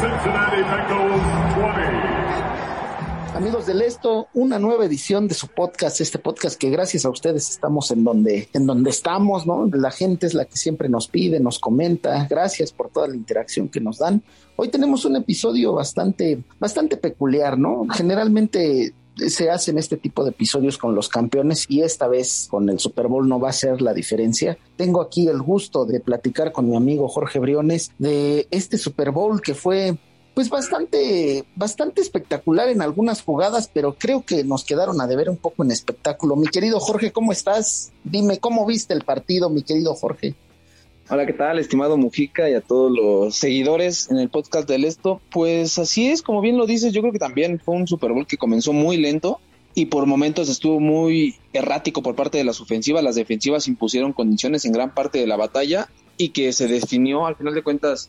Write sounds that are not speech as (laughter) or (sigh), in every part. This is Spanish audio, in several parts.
Cincinnati Bengals 20. Amigos del Esto, una nueva edición de su podcast, este podcast que gracias a ustedes estamos en donde, en donde estamos, ¿no? La gente es la que siempre nos pide, nos comenta, gracias por toda la interacción que nos dan. Hoy tenemos un episodio bastante, bastante peculiar, ¿no? Generalmente se hacen este tipo de episodios con los campeones y esta vez con el Super Bowl no va a ser la diferencia. Tengo aquí el gusto de platicar con mi amigo Jorge Briones de este Super Bowl que fue pues bastante, bastante espectacular en algunas jugadas, pero creo que nos quedaron a deber un poco en espectáculo. Mi querido Jorge, ¿cómo estás? Dime, ¿cómo viste el partido, mi querido Jorge? Hola, ¿qué tal, estimado Mujica y a todos los seguidores en el podcast del Esto? Pues así es, como bien lo dices, yo creo que también fue un Super Bowl que comenzó muy lento y por momentos estuvo muy errático por parte de las ofensivas. Las defensivas impusieron condiciones en gran parte de la batalla y que se definió, al final de cuentas,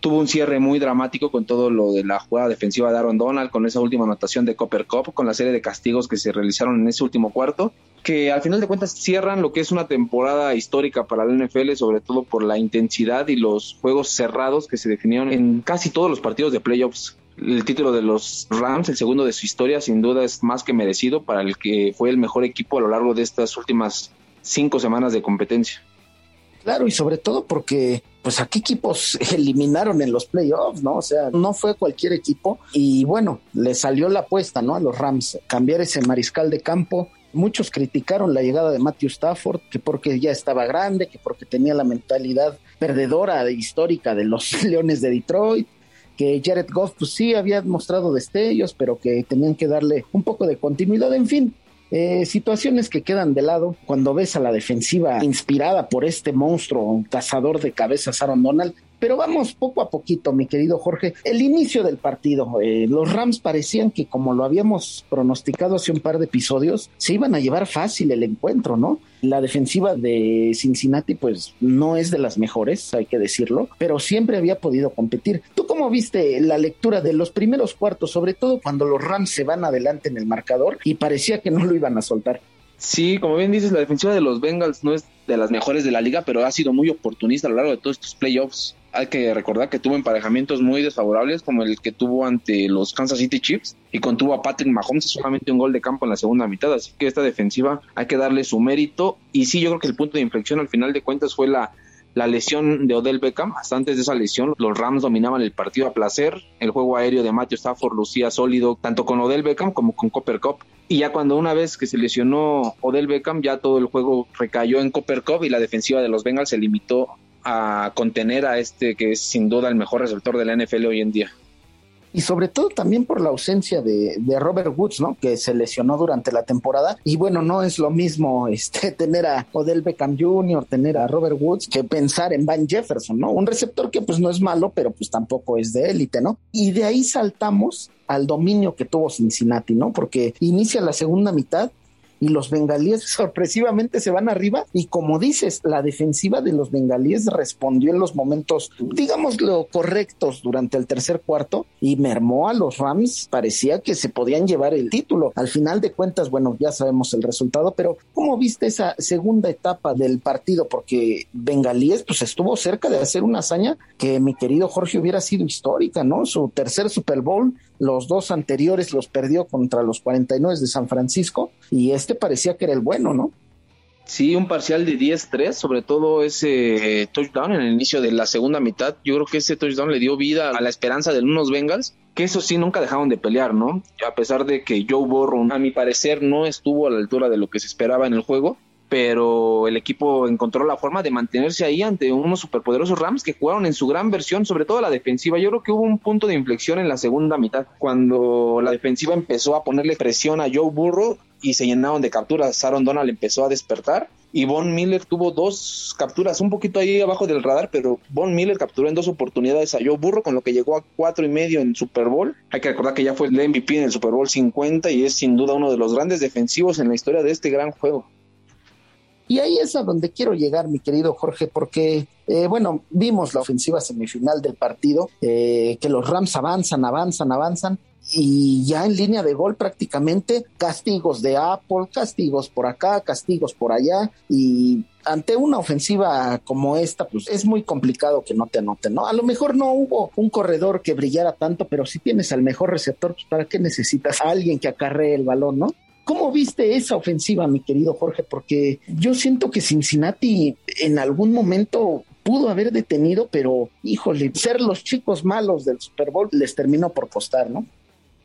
tuvo un cierre muy dramático con todo lo de la jugada defensiva de Aaron Donald, con esa última anotación de Copper Cup, con la serie de castigos que se realizaron en ese último cuarto, que al final de cuentas cierran lo que es una temporada histórica para la NFL, sobre todo por la intensidad y los juegos cerrados que se definieron en casi todos los partidos de playoffs. El título de los Rams, el segundo de su historia, sin duda es más que merecido para el que fue el mejor equipo a lo largo de estas últimas cinco semanas de competencia. Claro, y sobre todo porque, pues, ¿a qué equipos (laughs) eliminaron en los playoffs, no? O sea, no fue cualquier equipo. Y bueno, le salió la apuesta, ¿no? A los Rams, cambiar ese mariscal de campo. Muchos criticaron la llegada de Matthew Stafford, que porque ya estaba grande, que porque tenía la mentalidad perdedora histórica de los (laughs) Leones de Detroit, que Jared Goff, pues sí, había mostrado destellos, pero que tenían que darle un poco de continuidad. En fin, eh, situaciones que quedan de lado cuando ves a la defensiva inspirada por este monstruo cazador de cabezas Aaron Donald. Pero vamos poco a poquito, mi querido Jorge. El inicio del partido, eh, los Rams parecían que como lo habíamos pronosticado hace un par de episodios, se iban a llevar fácil el encuentro, ¿no? La defensiva de Cincinnati pues no es de las mejores, hay que decirlo, pero siempre había podido competir. ¿Tú cómo viste la lectura de los primeros cuartos, sobre todo cuando los Rams se van adelante en el marcador y parecía que no lo iban a soltar? Sí, como bien dices, la defensiva de los Bengals no es de las mejores de la liga, pero ha sido muy oportunista a lo largo de todos estos playoffs. Hay que recordar que tuvo emparejamientos muy desfavorables, como el que tuvo ante los Kansas City Chiefs, y contuvo a Patrick Mahomes solamente un gol de campo en la segunda mitad. Así que esta defensiva hay que darle su mérito. Y sí, yo creo que el punto de inflexión al final de cuentas fue la, la lesión de Odell Beckham. Hasta antes de esa lesión, los Rams dominaban el partido a placer. El juego aéreo de Matthew Stafford lucía sólido, tanto con Odell Beckham como con Copper Cup. Y ya cuando una vez que se lesionó Odell Beckham, ya todo el juego recayó en Copper Cup y la defensiva de los Bengals se limitó a contener a este que es sin duda el mejor receptor de la NFL hoy en día. Y sobre todo también por la ausencia de, de, Robert Woods, ¿no? Que se lesionó durante la temporada. Y bueno, no es lo mismo (laughs) este, tener a Odell Beckham Jr., tener a Robert Woods, que pensar en Van Jefferson, ¿no? Un receptor que pues no es malo, pero pues tampoco es de élite, ¿no? Y de ahí saltamos al dominio que tuvo Cincinnati, ¿no? Porque inicia la segunda mitad y los bengalíes sorpresivamente se van arriba y como dices, la defensiva de los bengalíes respondió en los momentos, digámoslo, correctos durante el tercer cuarto y mermó a los Rams, parecía que se podían llevar el título. Al final de cuentas, bueno, ya sabemos el resultado, pero ¿cómo viste esa segunda etapa del partido? Porque bengalíes pues estuvo cerca de hacer una hazaña que mi querido Jorge hubiera sido histórica, ¿no? Su tercer Super Bowl los dos anteriores los perdió contra los 49 de San Francisco y este parecía que era el bueno, ¿no? Sí, un parcial de 10-3, sobre todo ese touchdown en el inicio de la segunda mitad. Yo creo que ese touchdown le dio vida a la esperanza de unos Bengals, que eso sí nunca dejaron de pelear, ¿no? A pesar de que Joe Burrow, a mi parecer, no estuvo a la altura de lo que se esperaba en el juego, pero el equipo encontró la forma de mantenerse ahí ante unos superpoderosos Rams que jugaron en su gran versión, sobre todo la defensiva. Yo creo que hubo un punto de inflexión en la segunda mitad, cuando la defensiva empezó a ponerle presión a Joe Burrow y se llenaron de capturas. Aaron Donald empezó a despertar y Von Miller tuvo dos capturas, un poquito ahí abajo del radar, pero Von Miller capturó en dos oportunidades a Joe Burrow, con lo que llegó a cuatro y medio en Super Bowl. Hay que recordar que ya fue el MVP en el Super Bowl 50 y es sin duda uno de los grandes defensivos en la historia de este gran juego. Y ahí es a donde quiero llegar, mi querido Jorge, porque, eh, bueno, vimos la ofensiva semifinal del partido, eh, que los Rams avanzan, avanzan, avanzan, y ya en línea de gol prácticamente castigos de Apple, castigos por acá, castigos por allá, y ante una ofensiva como esta, pues es muy complicado que no te anoten, ¿no? A lo mejor no hubo un corredor que brillara tanto, pero si tienes al mejor receptor, pues ¿para qué necesitas a alguien que acarree el balón, ¿no? ¿Cómo viste esa ofensiva, mi querido Jorge? Porque yo siento que Cincinnati en algún momento pudo haber detenido, pero híjole, ser los chicos malos del Super Bowl les terminó por costar, ¿no?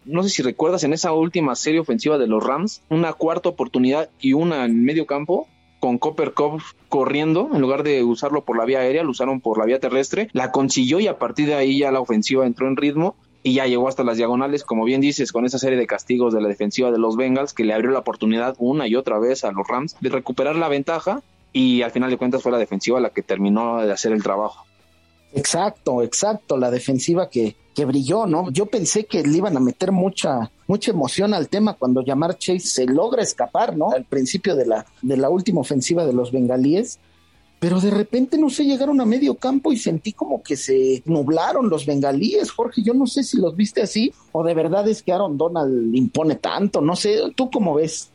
No sé si recuerdas en esa última serie ofensiva de los Rams, una cuarta oportunidad y una en medio campo, con Copper Cup corriendo, en lugar de usarlo por la vía aérea, lo usaron por la vía terrestre, la consiguió y a partir de ahí ya la ofensiva entró en ritmo y ya llegó hasta las diagonales, como bien dices, con esa serie de castigos de la defensiva de los Bengals que le abrió la oportunidad una y otra vez a los Rams de recuperar la ventaja y al final de cuentas fue la defensiva la que terminó de hacer el trabajo. Exacto, exacto, la defensiva que, que brilló, ¿no? Yo pensé que le iban a meter mucha, mucha emoción al tema cuando Llamar Chase se logra escapar, ¿no? Al principio de la, de la última ofensiva de los bengalíes pero de repente no sé, llegaron a medio campo y sentí como que se nublaron los bengalíes, Jorge, yo no sé si los viste así o de verdad es que Aaron Donald impone tanto, no sé, ¿tú cómo ves?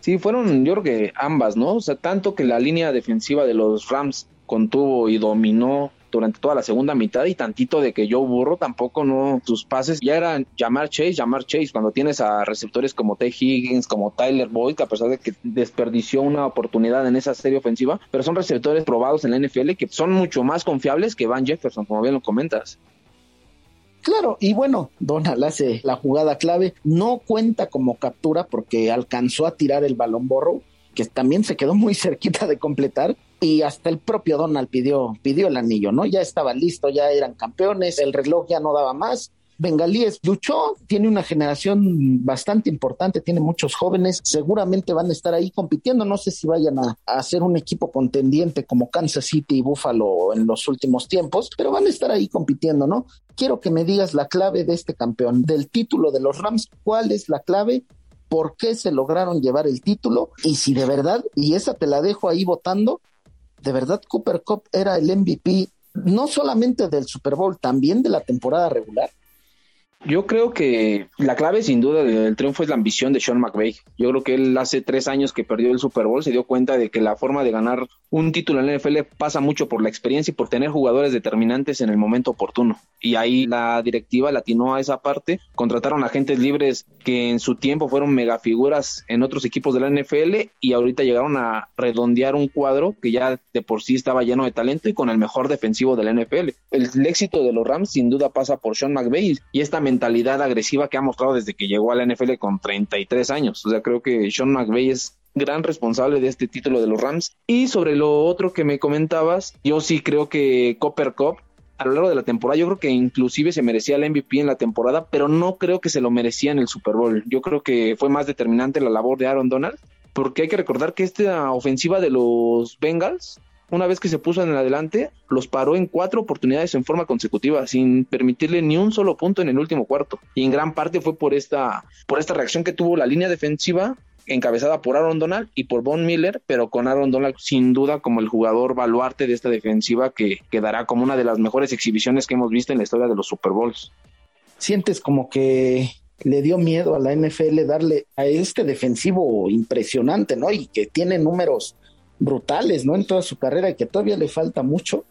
Sí, fueron yo creo que ambas, ¿no? O sea, tanto que la línea defensiva de los Rams contuvo y dominó durante toda la segunda mitad y tantito de que Joe Burro tampoco no, sus pases ya eran llamar Chase, llamar Chase, cuando tienes a receptores como T. Higgins, como Tyler Boyd, que a pesar de que desperdició una oportunidad en esa serie ofensiva, pero son receptores probados en la NFL que son mucho más confiables que Van Jefferson, como bien lo comentas. Claro, y bueno, Donald hace la jugada clave, no cuenta como captura porque alcanzó a tirar el balón borro, que también se quedó muy cerquita de completar, y hasta el propio Donald pidió, pidió el anillo, ¿no? Ya estaba listo, ya eran campeones, el reloj ya no daba más. Bengalíes luchó, tiene una generación bastante importante, tiene muchos jóvenes, seguramente van a estar ahí compitiendo, no sé si vayan a, a ser un equipo contendiente como Kansas City y Buffalo en los últimos tiempos, pero van a estar ahí compitiendo, ¿no? Quiero que me digas la clave de este campeón, del título de los Rams, ¿cuál es la clave por qué se lograron llevar el título y si de verdad, y esa te la dejo ahí votando, de verdad Cooper Cup era el MVP no solamente del Super Bowl, también de la temporada regular. Yo creo que la clave sin duda del triunfo es la ambición de Sean McVay. Yo creo que él hace tres años que perdió el Super Bowl se dio cuenta de que la forma de ganar un título en la NFL pasa mucho por la experiencia y por tener jugadores determinantes en el momento oportuno. Y ahí la directiva latinó a esa parte, contrataron agentes libres que en su tiempo fueron megafiguras en otros equipos de la NFL y ahorita llegaron a redondear un cuadro que ya de por sí estaba lleno de talento y con el mejor defensivo de la NFL. El, éxito de los Rams sin duda pasa por Sean McVay y esta mentalidad agresiva que ha mostrado desde que llegó a la NFL con 33 años. O sea, creo que Sean McVay es gran responsable de este título de los Rams. Y sobre lo otro que me comentabas, yo sí creo que Copper Cup a lo largo de la temporada, yo creo que inclusive se merecía el MVP en la temporada, pero no creo que se lo merecía en el Super Bowl. Yo creo que fue más determinante la labor de Aaron Donald, porque hay que recordar que esta ofensiva de los Bengals una vez que se puso en el adelante, los paró en cuatro oportunidades en forma consecutiva, sin permitirle ni un solo punto en el último cuarto. Y en gran parte fue por esta, por esta reacción que tuvo la línea defensiva encabezada por Aaron Donald y por Von Miller, pero con Aaron Donald sin duda como el jugador baluarte de esta defensiva que quedará como una de las mejores exhibiciones que hemos visto en la historia de los Super Bowls. Sientes como que le dio miedo a la NFL darle a este defensivo impresionante, ¿no? Y que tiene números brutales, ¿no? En toda su carrera y que todavía le falta mucho.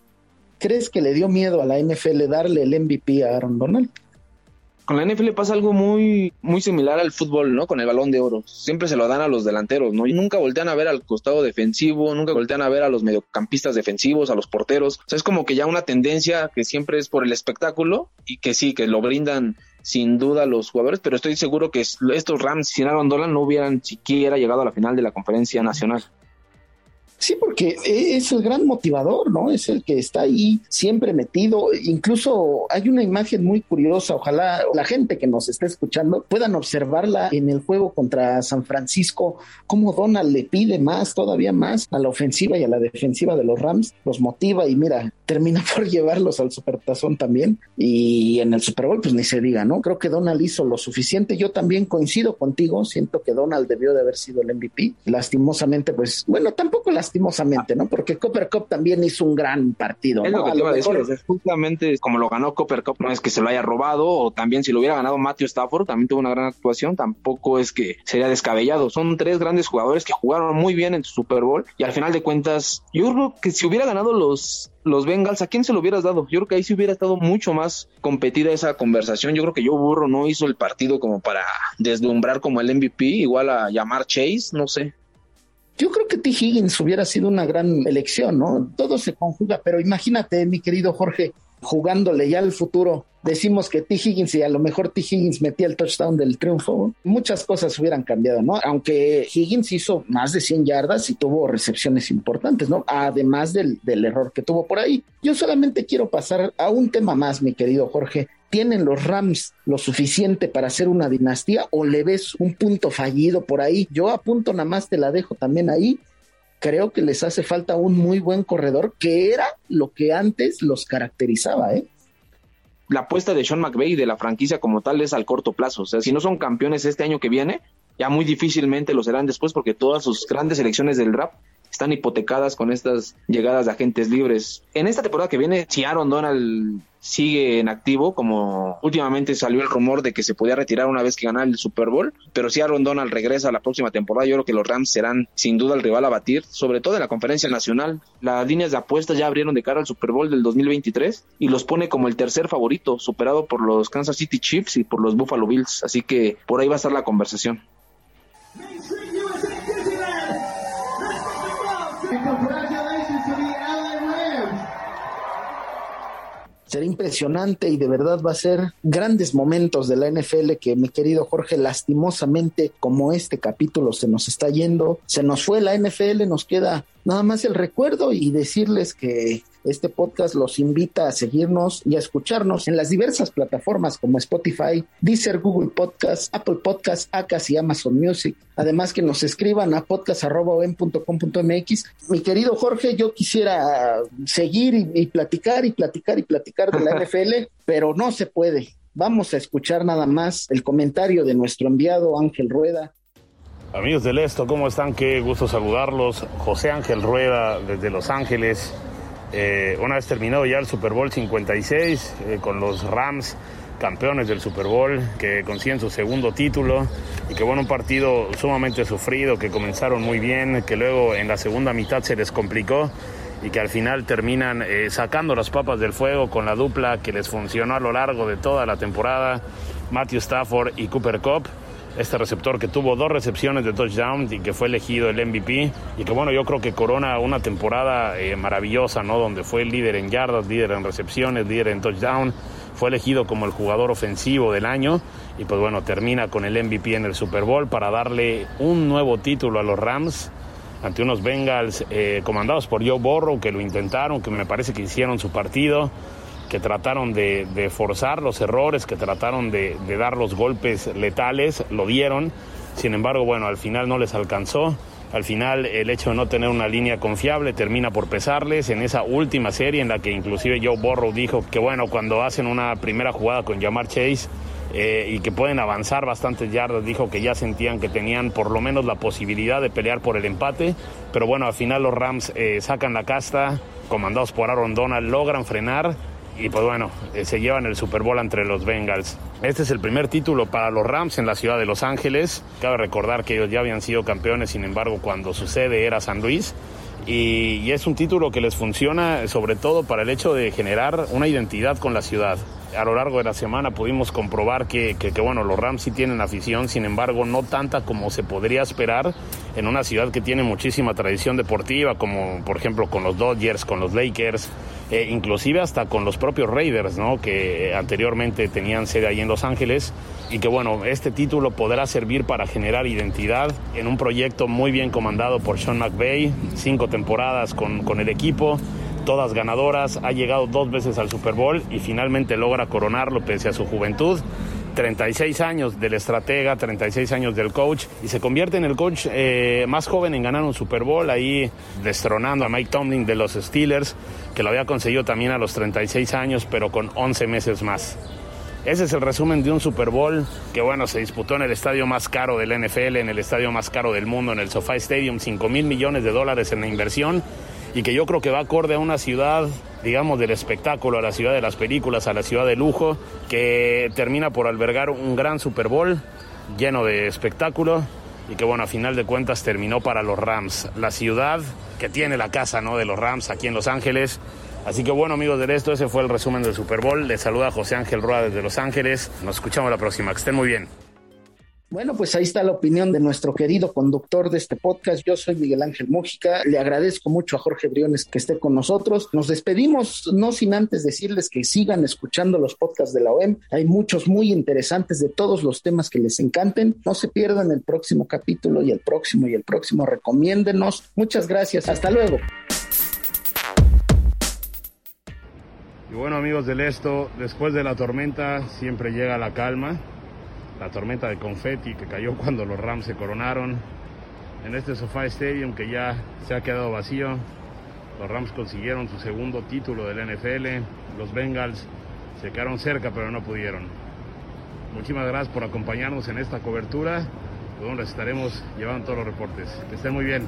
¿Crees que le dio miedo a la NFL darle el MVP a Aaron Donald? con la NFL pasa algo muy, muy similar al fútbol, ¿no? Con el balón de oro. Siempre se lo dan a los delanteros, ¿no? Y nunca voltean a ver al costado defensivo, nunca voltean a ver a los mediocampistas defensivos, a los porteros. O sea, es como que ya una tendencia que siempre es por el espectáculo y que sí, que lo brindan sin duda los jugadores, pero estoy seguro que estos Rams sin Aaron Donald no hubieran siquiera llegado a la final de la conferencia nacional. Sí, porque es el gran motivador, ¿no? Es el que está ahí siempre metido. Incluso hay una imagen muy curiosa. Ojalá la gente que nos esté escuchando puedan observarla en el juego contra San Francisco, cómo Donald le pide más, todavía más a la ofensiva y a la defensiva de los Rams, los motiva y mira, termina (laughs) por llevarlos al Supertazón también. Y en el Super Bowl, pues ni se diga, ¿no? Creo que Donald hizo lo suficiente. Yo también coincido contigo. Siento que Donald debió de haber sido el MVP. Lastimosamente, pues, bueno, tampoco las lastimosamente, ¿no? Porque Copper Cup también hizo un gran partido. Es lo que te iba a decir, justamente como lo ganó Copper Cup, no es que se lo haya robado, o también si lo hubiera ganado Matthew Stafford, también tuvo una gran actuación, tampoco es que sería descabellado. Son tres grandes jugadores que jugaron muy bien en su Super Bowl, y al final de cuentas, yo creo que si hubiera ganado los los Bengals, ¿a quién se lo hubieras dado? Yo creo que ahí sí hubiera estado mucho más competida esa conversación. Yo creo que Joe Burro no hizo el partido como para deslumbrar como el MVP, igual a llamar Chase, no sé. Yo creo que T. Higgins hubiera sido una gran elección, ¿no? Todo se conjuga, pero imagínate, mi querido Jorge, jugándole ya al futuro. Decimos que T. Higgins y a lo mejor T. Higgins metía el touchdown del triunfo. Muchas cosas hubieran cambiado, ¿no? Aunque Higgins hizo más de 100 yardas y tuvo recepciones importantes, ¿no? Además del, del error que tuvo por ahí. Yo solamente quiero pasar a un tema más, mi querido Jorge. ¿Tienen los Rams lo suficiente para hacer una dinastía o le ves un punto fallido por ahí? Yo apunto nada más, te la dejo también ahí. Creo que les hace falta un muy buen corredor, que era lo que antes los caracterizaba, ¿eh? La apuesta de Sean McVay de la franquicia como tal es al corto plazo. O sea, si no son campeones este año que viene, ya muy difícilmente lo serán después porque todas sus grandes elecciones del draft están hipotecadas con estas llegadas de agentes libres. En esta temporada que viene, si Aaron Donald sigue en activo, como últimamente salió el rumor de que se podía retirar una vez que ganara el Super Bowl, pero si Aaron Donald regresa a la próxima temporada, yo creo que los Rams serán sin duda el rival a batir, sobre todo en la conferencia nacional. Las líneas de apuestas ya abrieron de cara al Super Bowl del 2023 y los pone como el tercer favorito, superado por los Kansas City Chiefs y por los Buffalo Bills, así que por ahí va a estar la conversación. Será impresionante y de verdad va a ser grandes momentos de la NFL que mi querido Jorge, lastimosamente como este capítulo se nos está yendo, se nos fue la NFL, nos queda nada más el recuerdo y decirles que este podcast los invita a seguirnos y a escucharnos en las diversas plataformas como Spotify, Deezer, Google Podcast, Apple Podcast, Acas y Amazon Music. Además que nos escriban a podcast.com.mx. Mi querido Jorge, yo quisiera seguir y, y platicar y platicar y platicar de la (laughs) NFL, pero no se puede. Vamos a escuchar nada más el comentario de nuestro enviado Ángel Rueda, Amigos del Esto, ¿cómo están? Qué gusto saludarlos. José Ángel Rueda desde Los Ángeles. Eh, una vez terminado ya el Super Bowl 56 eh, con los Rams, campeones del Super Bowl, que consiguen su segundo título y que bueno, un partido sumamente sufrido, que comenzaron muy bien, que luego en la segunda mitad se les complicó y que al final terminan eh, sacando las papas del fuego con la dupla que les funcionó a lo largo de toda la temporada, Matthew Stafford y Cooper Cup este receptor que tuvo dos recepciones de touchdown y que fue elegido el MVP y que bueno, yo creo que corona una temporada eh, maravillosa, ¿no? Donde fue líder en yardas, líder en recepciones, líder en touchdown, fue elegido como el jugador ofensivo del año y pues bueno, termina con el MVP en el Super Bowl para darle un nuevo título a los Rams ante unos Bengals eh, comandados por Joe Borrow que lo intentaron, que me parece que hicieron su partido que trataron de, forzar los errores, que trataron de, dar los golpes letales, lo dieron. Sin embargo, bueno, al final no les alcanzó. Al final el hecho de no tener una línea confiable termina por pesarles en esa última serie en la que inclusive Joe Borrow dijo que bueno, cuando hacen una primera jugada con Jamar Chase eh, y que pueden avanzar bastantes yardas, dijo que ya sentían que tenían por lo menos la posibilidad de pelear por el empate, pero bueno, al final los Rams eh, sacan la casta, comandados por Aaron Donald, logran frenar y pues bueno, eh, se llevan el Super Bowl entre los Bengals. Este es el primer título para los Rams en la ciudad de Los Ángeles. Cabe recordar que ellos ya habían sido campeones, sin embargo, cuando sucede era San Luis. Y, es un título que les funciona sobre todo para el hecho de generar una identidad con la ciudad. a lo largo de la semana pudimos comprobar que, que, que, bueno, los Rams sí tienen afición, sin embargo, no tanta como se podría esperar en una ciudad que tiene muchísima tradición deportiva, como por ejemplo con los Dodgers, con los Lakers, eh, inclusive hasta con los propios Raiders, ¿no? que anteriormente tenían sede ahí en Los Ángeles, y que bueno, este título podrá servir para generar identidad en un proyecto muy bien comandado por Sean McVay, cinco temporadas con, con el equipo todas ganadoras, ha llegado dos veces al Super Bowl y finalmente logra coronarlo pese a su juventud. 36 años del estratega, 36 años del coach y se convierte en el coach eh, más joven en ganar un Super Bowl, ahí destronando a Mike Tomlin de los Steelers, que lo había conseguido también a los 36 años, pero con 11 meses más. Ese es el resumen de un Super Bowl que, bueno, se disputó en el estadio más caro del NFL, en el estadio más caro del mundo, en el SoFi Stadium, 5 mil millones de dólares en la inversión y que yo creo que va acorde a una ciudad, digamos, del espectáculo, a la ciudad de las películas, a la ciudad de lujo, que termina por albergar un gran Super Bowl lleno de espectáculo y que, bueno, a final de cuentas terminó para los Rams, la ciudad que tiene la casa, ¿no?, de los Rams aquí en Los Ángeles. Así que bueno amigos de esto, ese fue el resumen del Super Bowl. Les saluda José Ángel Roa desde Los Ángeles. Nos escuchamos la próxima. Que estén muy bien. Bueno, pues ahí está la opinión de nuestro querido conductor de este podcast. Yo soy Miguel Ángel Mújica. Le agradezco mucho a Jorge Briones que esté con nosotros. Nos despedimos, no sin antes decirles que sigan escuchando los podcasts de la OEM. Hay muchos muy interesantes de todos los temas que les encanten. No se pierdan el próximo capítulo y el próximo y el próximo. Recomiéndenos. Muchas gracias. Hasta luego. Y bueno amigos del esto, después de la tormenta siempre llega la calma la tormenta de confeti que cayó cuando los Rams se coronaron en este SoFi Stadium que ya se ha quedado vacío. Los Rams consiguieron su segundo título del NFL. Los Bengals se quedaron cerca pero no pudieron. Muchísimas gracias por acompañarnos en esta cobertura, donde estaremos llevando todos los reportes. Que estén muy bien.